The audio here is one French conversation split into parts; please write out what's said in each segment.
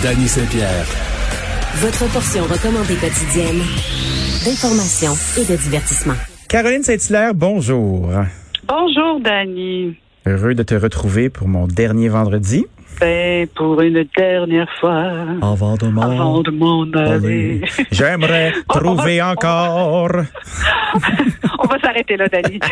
Danny Saint-Pierre. Votre portion recommandée quotidienne d'information et de divertissement. Caroline Saint-Hilaire, bonjour. Bonjour, Dani. Heureux de te retrouver pour mon dernier vendredi. Ben, pour une dernière fois, Avant de m'en avant de m'en aller. J'aimerais On va- trouver encore. On va s'arrêter là, Dani.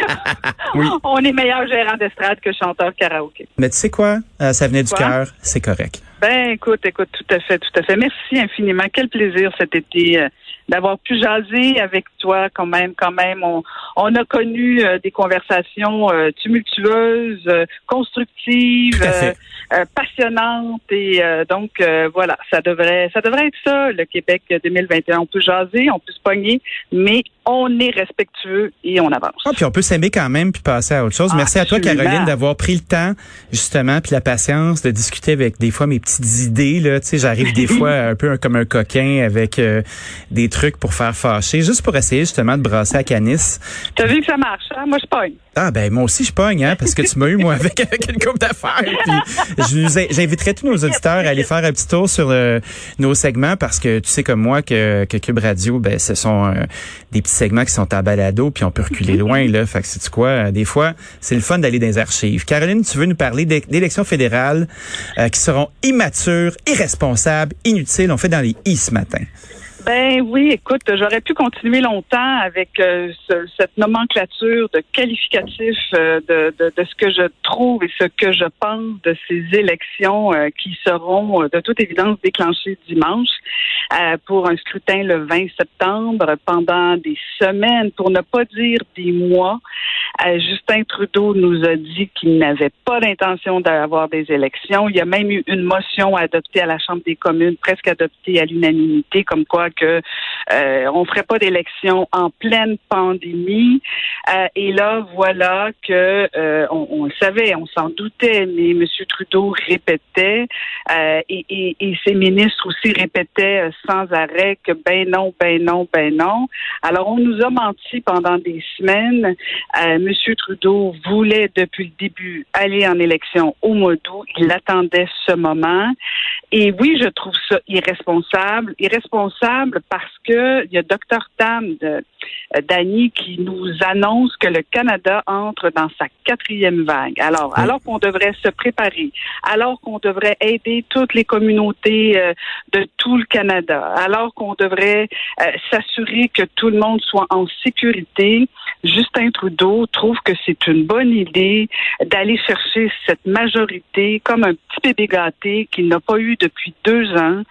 Oui. On est meilleur gérant d'estrade que chanteur karaoké. Mais tu sais quoi? Euh, ça venait du cœur, c'est correct. Ben, écoute, écoute, tout à fait, tout à fait. Merci infiniment. Quel plaisir cet été euh, d'avoir pu jaser avec toi quand même, quand même. On, on a connu euh, des conversations euh, tumultueuses, euh, constructives, euh, euh, passionnantes et euh, donc euh, voilà, ça devrait, ça devrait être ça le Québec 2021. On peut jaser, on peut se pogner, mais on est respectueux et on avance. Ah, puis on peut s'aimer quand même puis passer à autre chose. Ah, Merci à toi. Caroline, d'avoir pris le temps, justement, puis la patience de discuter avec des fois mes petites idées. Là, tu sais, j'arrive des fois un peu comme un coquin avec euh, des trucs pour faire fâcher, juste pour essayer justement de brasser à canis. T'as vu que ça marche, hein? Moi, je pogne. Ah ben moi aussi je pogne hein parce que tu m'as eu moi avec avec une coupe d'affaires puis j'inviterai tous nos auditeurs à aller faire un petit tour sur euh, nos segments parce que tu sais comme moi que, que Cube Radio ben ce sont euh, des petits segments qui sont en balado puis on peut reculer loin là fait que c'est quoi? Euh, des fois c'est le fun d'aller dans les archives. Caroline tu veux nous parler d'é- d'élections fédérales euh, qui seront immatures, irresponsables, inutiles on fait dans les i ce matin. Ben oui, écoute, j'aurais pu continuer longtemps avec euh, ce- cette nomenclature de qualificatif euh, de, de, de ce que je trouve et ce que je pense de ces élections euh, qui seront euh, de toute évidence déclenchées dimanche euh, pour un scrutin le 20 septembre pendant des semaines, pour ne pas dire des mois. Euh, Justin Trudeau nous a dit qu'il n'avait pas d'intention d'avoir des élections. Il y a même eu une motion adoptée à la Chambre des communes, presque adoptée à l'unanimité, comme quoi que euh, on ferait pas d'élection en pleine pandémie. Euh, et là, voilà que euh, on, le savait, on s'en doutait, mais M. Trudeau répétait euh, et, et, ses ministres aussi répétaient sans arrêt que ben non, ben non, ben non. Alors on nous a menti pendant des semaines. M. Trudeau voulait depuis le début aller en élection au mois d'août. Il attendait ce moment. Et oui, je trouve ça irresponsable. Irresponsable parce que il y a Dr Tam euh, Dany qui nous annonce que le Canada entre dans sa quatrième vague. Alors, Oui. alors qu'on devrait se préparer, alors qu'on devrait aider toutes les communautés euh, de tout le Canada, alors qu'on devrait euh, s'assurer que tout le monde soit en sécurité, Justin Trudeau trouve que c'est une bonne idée d'aller chercher cette majorité comme un petit bébé gâté qu'il n'a pas eu depuis deux ans,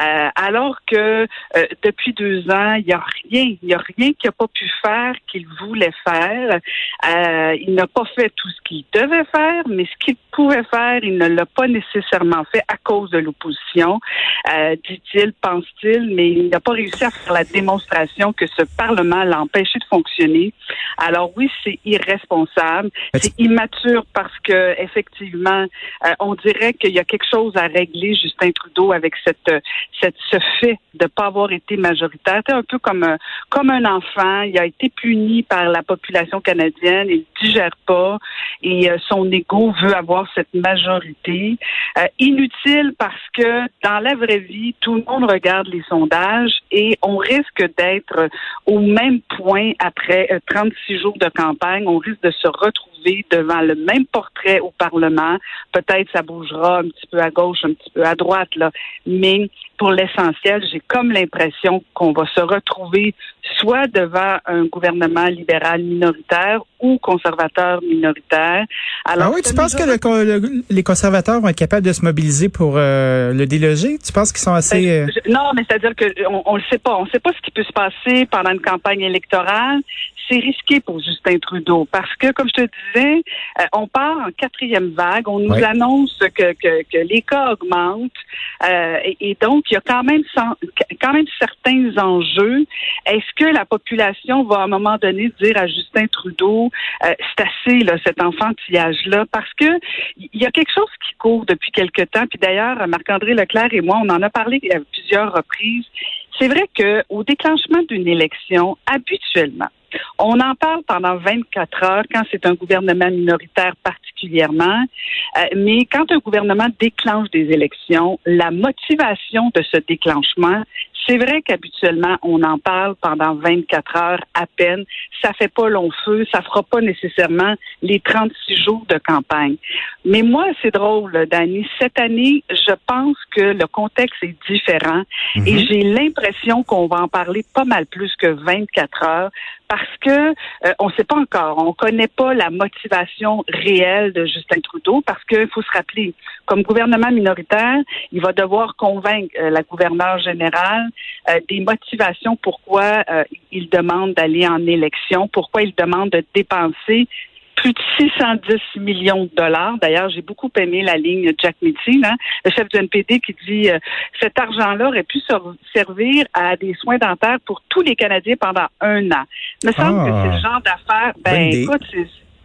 euh, alors que euh, depuis deux ans, il n'y a rien, il n'y a rien qu'il n'a pas pu faire qu'il voulait faire. Euh, il n'a pas fait tout ce qu'il devait faire, mais ce qu'il pouvait faire, il ne l'a pas nécessairement fait à cause de l'opposition, euh, dit-il, pense-t-il, mais il n'a pas réussi à faire la démonstration que ce Parlement l'a empêché de fonctionner. Alors oui, c'est irresponsable, c'est immature parce que effectivement, euh, on dirait qu'il y a quelque chose à régler, Justin Trudeau, avec cette, cette ce fait de pas avoir été majoritaire. C'est un peu comme un, comme un enfant. Il a été puni par la population canadienne. Il digère pas et euh, son ego veut avoir cette majorité. Euh, inutile parce que dans la vraie vie, tout le monde regarde les sondages et on risque d'être au même point après 36 euh, jours de campagne. On risque de se retrouver devant le même portrait au Parlement. Peut-être ça bougera un petit peu à gauche, un petit peu à droite, là. Mais pour l'essentiel, j'ai comme l'impression qu'on va se retrouver soit devant un gouvernement libéral minoritaire ou conservateur minoritaire. Alors, ah oui, tu penses que les conservateurs vont être capables de se mobiliser pour euh, le déloger? Tu penses qu'ils sont assez... Ben, euh, non, mais c'est-à-dire que on, le sait pas. On ne sait pas ce qui peut se passer pendant une campagne électorale. C'est risqué pour Justin Trudeau parce que, comme je te disais, euh, on part en quatrième vague. On nous annonce que, que, que, les cas augmentent et, et, donc il y a quand même quand même certains enjeux. Est-ce que la population va à un moment donné dire à Justin Trudeau euh, c'est assez là, cet enfantillage-là, parce que il y a quelque chose qui court depuis quelque temps. Puis d'ailleurs, Marc-André Leclerc et moi, on en a parlé à plusieurs reprises. C'est vrai que au déclenchement d'une élection, habituellement, on en parle pendant 24 heures quand c'est un gouvernement minoritaire particulièrement, euh, mais quand un gouvernement déclenche des élections, la motivation de ce déclenchement, c'est vrai qu'habituellement, on en parle pendant 24 heures à peine. Ça fait pas long feu. Ça fera pas nécessairement les 36 jours de campagne. Mais moi, c'est drôle, Dani. Cette année, je pense que le contexte est différent et mhm. j'ai l'impression qu'on va en parler pas mal plus que 24 heures parce que euh, on ne sait pas encore, on connaît pas la motivation réelle de Justin Trudeau parce qu'il faut se rappeler, comme gouvernement minoritaire, il va devoir convaincre euh, la gouverneure générale euh, des motivations pourquoi il demande d'aller en élection, pourquoi il demande de dépenser plus de 610 millions de dollars. D'ailleurs, j'ai beaucoup aimé la ligne Jack Mitchell, hein, le chef du NPD, qui dit euh, cet argent-là aurait pu servir à des soins dentaires pour tous les Canadiens pendant un an. Il me semble que c'est le ah. genre d'affaires. Ben, écoute,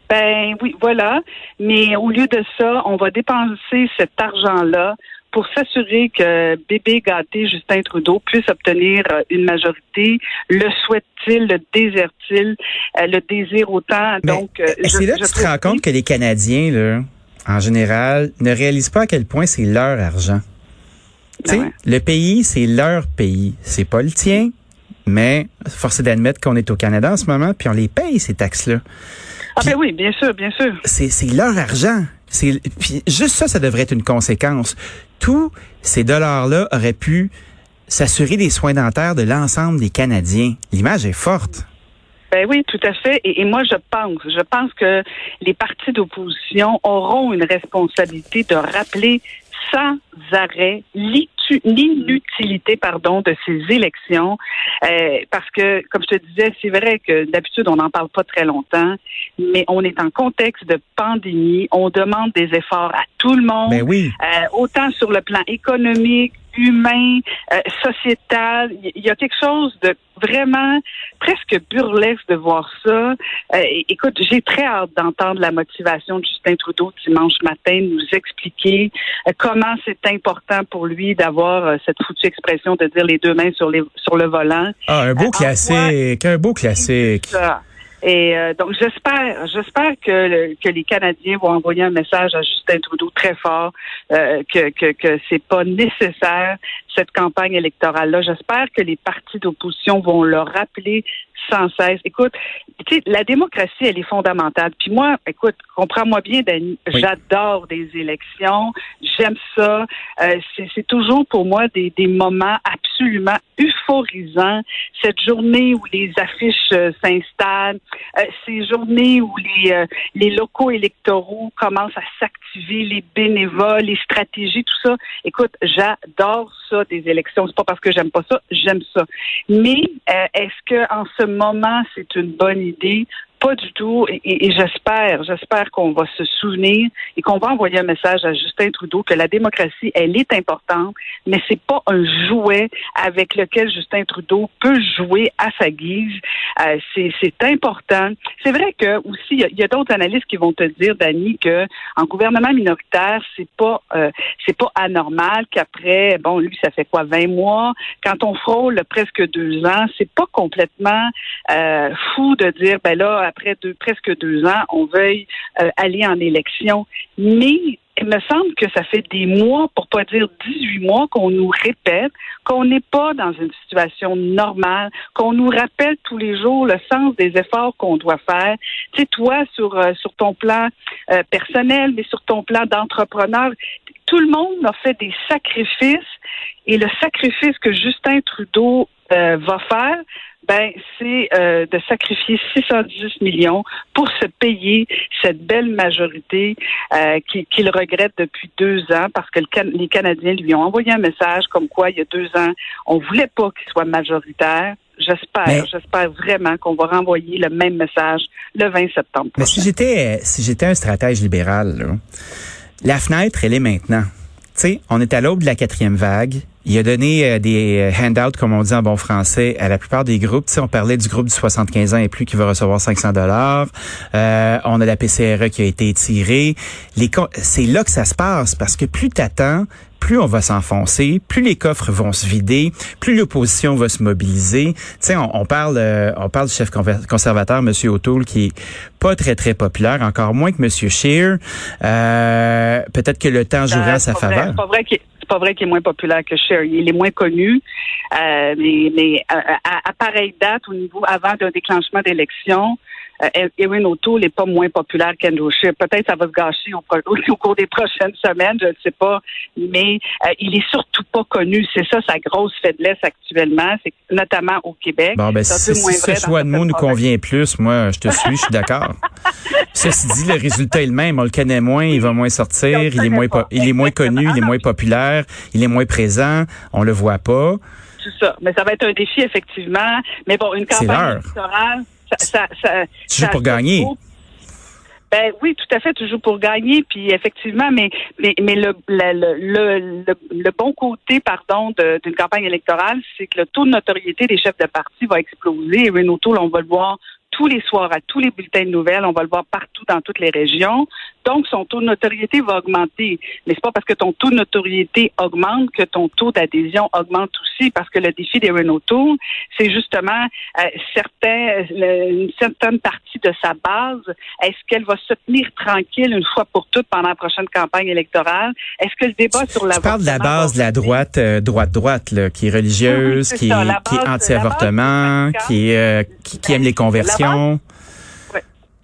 ben oui, voilà. Mais au lieu de ça, on va dépenser cet argent-là pour s'assurer que bébé gâté Justin Trudeau puisse obtenir euh, une majorité. Le souhaite-t-il, le désire-t-il, euh, le désire autant? Donc, euh, c'est là que tu te rends compte que les Canadiens, là, en général, ne réalisent pas à quel point c'est leur argent. Ben Le pays, c'est leur pays. C'est pas le tien, mais force est d'admettre qu'on est au Canada en ce moment, puis on les paye, ces taxes-là. Ah ben oui, bien sûr, bien sûr. C'est leur argent. Puis juste ça, ça devrait être une conséquence. Tous ces dollars-là auraient pu s'assurer des soins dentaires de l'ensemble des Canadiens. L'image est forte. Ben oui, tout à fait. Et, moi, je pense, je pense que les partis d'opposition auront une responsabilité de rappeler sans arrêt l'inutilité pardon de ces élections euh, parce que comme je te disais c'est vrai que d'habitude on n'en parle pas très longtemps mais on est en contexte de pandémie on demande des efforts à tout le monde ben oui. Euh, autant sur le plan économique humain, euh, sociétal. Il y a quelque chose de vraiment presque burlesque de voir ça. Euh, écoute, j'ai très hâte d'entendre la motivation de Justin Trudeau dimanche matin nous expliquer euh, comment c'est important pour lui d'avoir cette foutue expression de dire les deux mains sur, les, sur le volant. Ah, un beau classique, un beau classique. Et euh, donc j'espère, j'espère que, que les Canadiens vont envoyer un message à Justin Trudeau très fort euh, que que que c'est pas nécessaire cette campagne électorale là. J'espère que les partis d'opposition vont le rappeler sans cesse. Écoute, tu sais, la démocratie, elle est fondamentale. Puis moi, écoute, comprends-moi bien, Dani, j'adore des élections, j'aime ça. Euh, c'est toujours pour moi des, des moments absolument euphorisants. Cette journée où les affiches euh, s'installent, euh, ces journées où les, les locaux électoraux commencent à s'activer, les bénévoles, les stratégies, tout ça. Écoute, j'adore ça des élections. C'est pas parce que j'aime pas ça, j'aime ça. Mais est-ce que en ce moment c'est une bonne idée Pas du tout. Et, et j'espère, j'espère qu'on va se souvenir et qu'on va envoyer un message à Justin Trudeau que la démocratie, elle est importante, mais c'est pas un jouet avec lequel Justin Trudeau peut jouer à sa guise. Euh, c'est, important. C'est vrai que aussi, il y a, d'autres analystes qui vont te dire, Dani, que en gouvernement minoritaire, c'est pas, euh, c'est pas anormal qu'après, bon, lui, ça fait quoi, 20 mois, quand on frôle presque deux ans, c'est pas complètement euh, fou de dire, ben là, après presque deux ans, on veuille euh, aller en élection. Mais il me semble que ça fait des mois, pour pas dire 18 mois, qu'on nous répète qu'on n'est pas dans une situation normale, qu'on nous rappelle tous les jours le sens des efforts qu'on doit faire. Tu sais, toi, sur, euh, ton plan euh, personnel, mais sur ton plan d'entrepreneur, tout le monde a fait des sacrifices et le sacrifice que Justin Trudeau va faire, ben c'est euh, de sacrifier 610 millions pour se payer cette belle majorité euh, qu'il regrette depuis deux ans parce que les Canadiens lui ont envoyé un message comme quoi il y a deux ans on voulait pas qu'il soit majoritaire. J'espère, j'espère vraiment qu'on va renvoyer le même message le 20 septembre. Mais si j'étais si j'étais un stratège libéral, la fenêtre elle est maintenant. Tu sais, on est à l'aube de la quatrième vague. Il a donné euh, des euh, handouts, comme on dit en bon français, à la plupart des groupes. Tu on parlait du groupe du 75 ans et plus qui va recevoir 500 dollars. Euh, on a la PCRE qui a été étirée. C'est là que ça se passe parce que plus t'attends, plus on va s'enfoncer, plus les coffres vont se vider, plus l'opposition va se mobiliser. Tu sais, on, parle, on parle du chef conservateur, M. O'Toole, qui est pas très très populaire, encore moins que M. Scheer. Peut-être que le temps jouera à sa faveur. Pas vrai pas vrai qu'il est moins populaire que Sherry. Il est moins connu. Euh, mais mais euh, à, à, pareille date, au niveau avant d'un déclenchement d'élection, euh, Erin O'Toole n'est pas moins populaire qu'Andrew Scheer. Peut-être ça va se gâcher au, au, cours des prochaines semaines, je ne sais pas. Mais euh, il est surtout pas connu. C'est ça sa grosse faiblesse actuellement, c'est notamment au Québec. Bon, ben, si, ce choix de mots nous convient plus, moi, je te suis, je suis d'accord. Ceci dit, le résultat est le même. On le connaît moins, il va moins sortir, il est moins, il est moins connu, il est moins populaire, il est moins présent, on le voit pas. Tout ça. Mais ça va être un défi, effectivement. Mais bon, une campagne électorale, ça, ça, tu joues pour gagner. Ben oui, tout à fait, tu joues pour gagner, puis effectivement, mais mais, mais le, le, le, le, bon côté, pardon, d'une campagne électorale, c'est que le taux de notoriété des chefs de parti va exploser. Et Renault on va le voir tous les soirs à tous les bulletins de nouvelles. On va le voir partout dans toutes les régions. Donc, son taux de notoriété va augmenter. Mais c'est pas parce que ton taux de notoriété augmente que ton taux d'adhésion augmente aussi, parce que le défi des Renault Tour, c'est justement euh, certains, une certaine partie de sa base. Est-ce qu'elle va se tenir tranquille une fois pour toutes pendant la prochaine campagne électorale? Est-ce que le débat sur la... Tu parles de la base de la droite, euh, droite-droite, qui est religieuse, qui, qui, est anti-avortement, qui, euh, qui, qui aime les conversions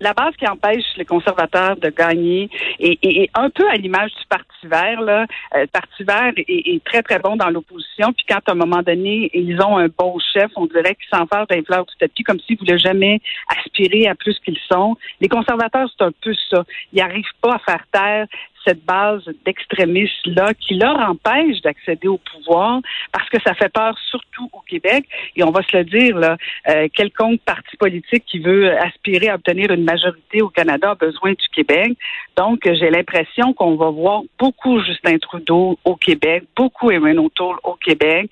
la base qui empêche les conservateurs de gagner et, un peu à l'image du Parti vert, là, euh, le Parti vert est, très, très bon dans l'opposition. Puis quand, à un moment donné, ils ont un bon chef, on dirait qu'ils s'enfargent d'un fleur du tapis comme s'ils voulaient jamais aspirer à plus qu'ils sont. Les conservateurs, c'est un peu ça. Ils n'arrivent pas à faire taire cette base d'extrémistes-là qui leur empêche d'accéder au pouvoir parce que ça fait peur surtout au Québec. Et on va se le dire, là, euh, quelconque parti politique qui veut aspirer à obtenir une majorité au Canada a besoin du Québec. Donc, j'ai l'impression qu'on va voir beaucoup Justin Trudeau au Québec, beaucoup Erin O'Toole au Québec.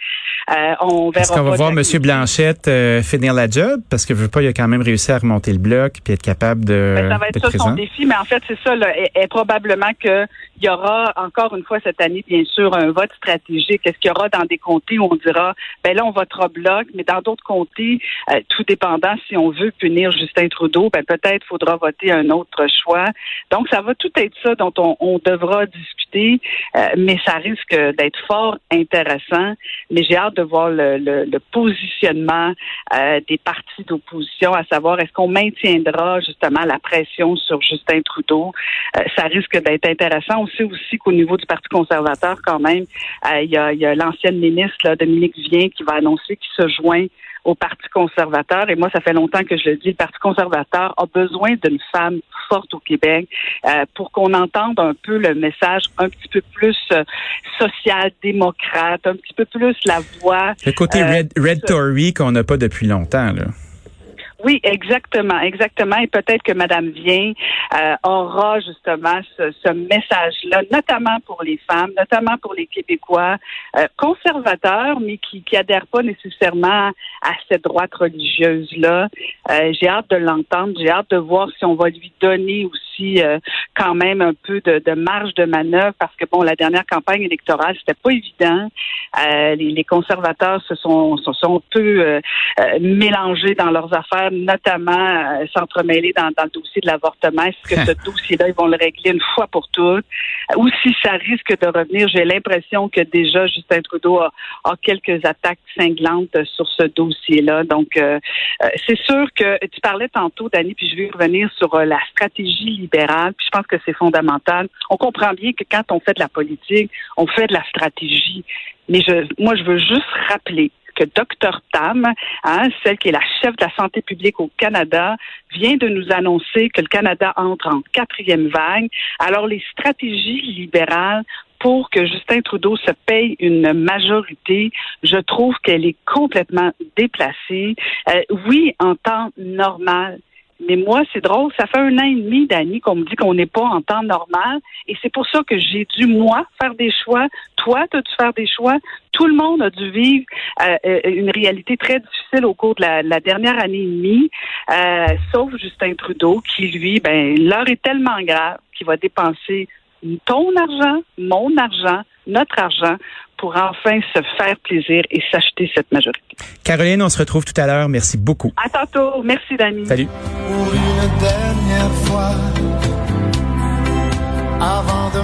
Euh, on verra Est-ce qu'on va voir M. Blanchette euh, finir la job? Parce que je veux pas, il a quand même réussi à remonter le bloc puis être capable de. Ben, ça va être ça son défi, mais en fait, c'est ça. Là, est probablement que il y aura encore une fois cette année, bien sûr, un vote stratégique. Est-ce qu'il y aura dans des comtés où on dira, ben là, on votera bloc, mais dans d'autres comtés, euh, tout dépendant, si on veut punir Justin Trudeau, ben peut-être faudra voter un autre choix. Donc, ça va tout être ça dont on, devra discuter, euh, mais ça risque d'être fort intéressant. Mais j'ai hâte de voir le, positionnement euh, des partis d'opposition, à savoir est-ce qu'on maintiendra justement la pression sur Justin Trudeau? ça risque d'être intéressant intéressant. aussi aussi qu'au niveau du Parti conservateur, quand même, euh, il y a, l'ancienne ministre Dominique Vien qui va annoncer qu'il se joint au Parti conservateur. Et moi, ça fait longtemps que je le dis, le Parti conservateur a besoin d'une femme forte au Québec euh, pour qu'on entende un peu le message un petit peu plus euh, social-démocrate, un petit peu plus la voix. Le côté Red, Red Tory qu'on n'a pas depuis longtemps, là. Oui, exactement, exactement. Et peut-être que Madame Vien euh, aura justement ce, ce message-là, notamment pour les femmes, notamment pour les Québécois euh, conservateurs, mais qui qui adhèrent pas nécessairement à cette droite religieuse-là. Euh, j'ai hâte de l'entendre. J'ai hâte de voir si on va lui donner aussi euh, quand même un peu de, de, marge de manœuvre, parce que bon, la dernière campagne électorale, c'était pas évident. Les, les, conservateurs se sont se sont peu mélangés dans leurs affaires notamment euh, s'entremêler dans, dans, le dossier de l'avortement. Est-ce que ce dossier-là, ils vont le régler une fois pour toutes? Ou si ça risque de revenir, j'ai l'impression que déjà Justin Trudeau a, a, quelques attaques cinglantes sur ce dossier-là. Donc, euh, euh c'est sûr que tu parlais tantôt, Dani, puis je vais revenir sur euh, la stratégie libérale. Puis je pense que c'est fondamental. On comprend bien que quand on fait de la politique, on fait de la stratégie. Mais je, moi, je veux juste rappeler Dr Tam, hein, celle qui est la chef de la santé publique au Canada, vient de nous annoncer que le Canada entre en quatrième vague. Alors les stratégies libérales pour que Justin Trudeau se paye une majorité, je trouve qu'elle est complètement déplacée. Euh, oui, en temps normal, mais moi, c'est drôle, ça fait un an et demi, Dani, qu'on me dit qu'on n'est pas en temps normal. Et c'est pour ça que j'ai dû, moi, faire des choix. Toi, tu as dû faire des choix. Tout le monde a dû vivre euh, euh, une réalité très difficile au cours de la, dernière année et demie, euh, sauf Justin Trudeau, qui, lui, ben, l'heure est tellement grave qu'il va dépenser ton argent, mon argent, notre argent pour enfin se faire plaisir et s'acheter cette majorité. Caroline, on se retrouve tout à l'heure. Merci beaucoup. À tantôt. Merci, Dani. Salut. Pour une dernière fois, avant de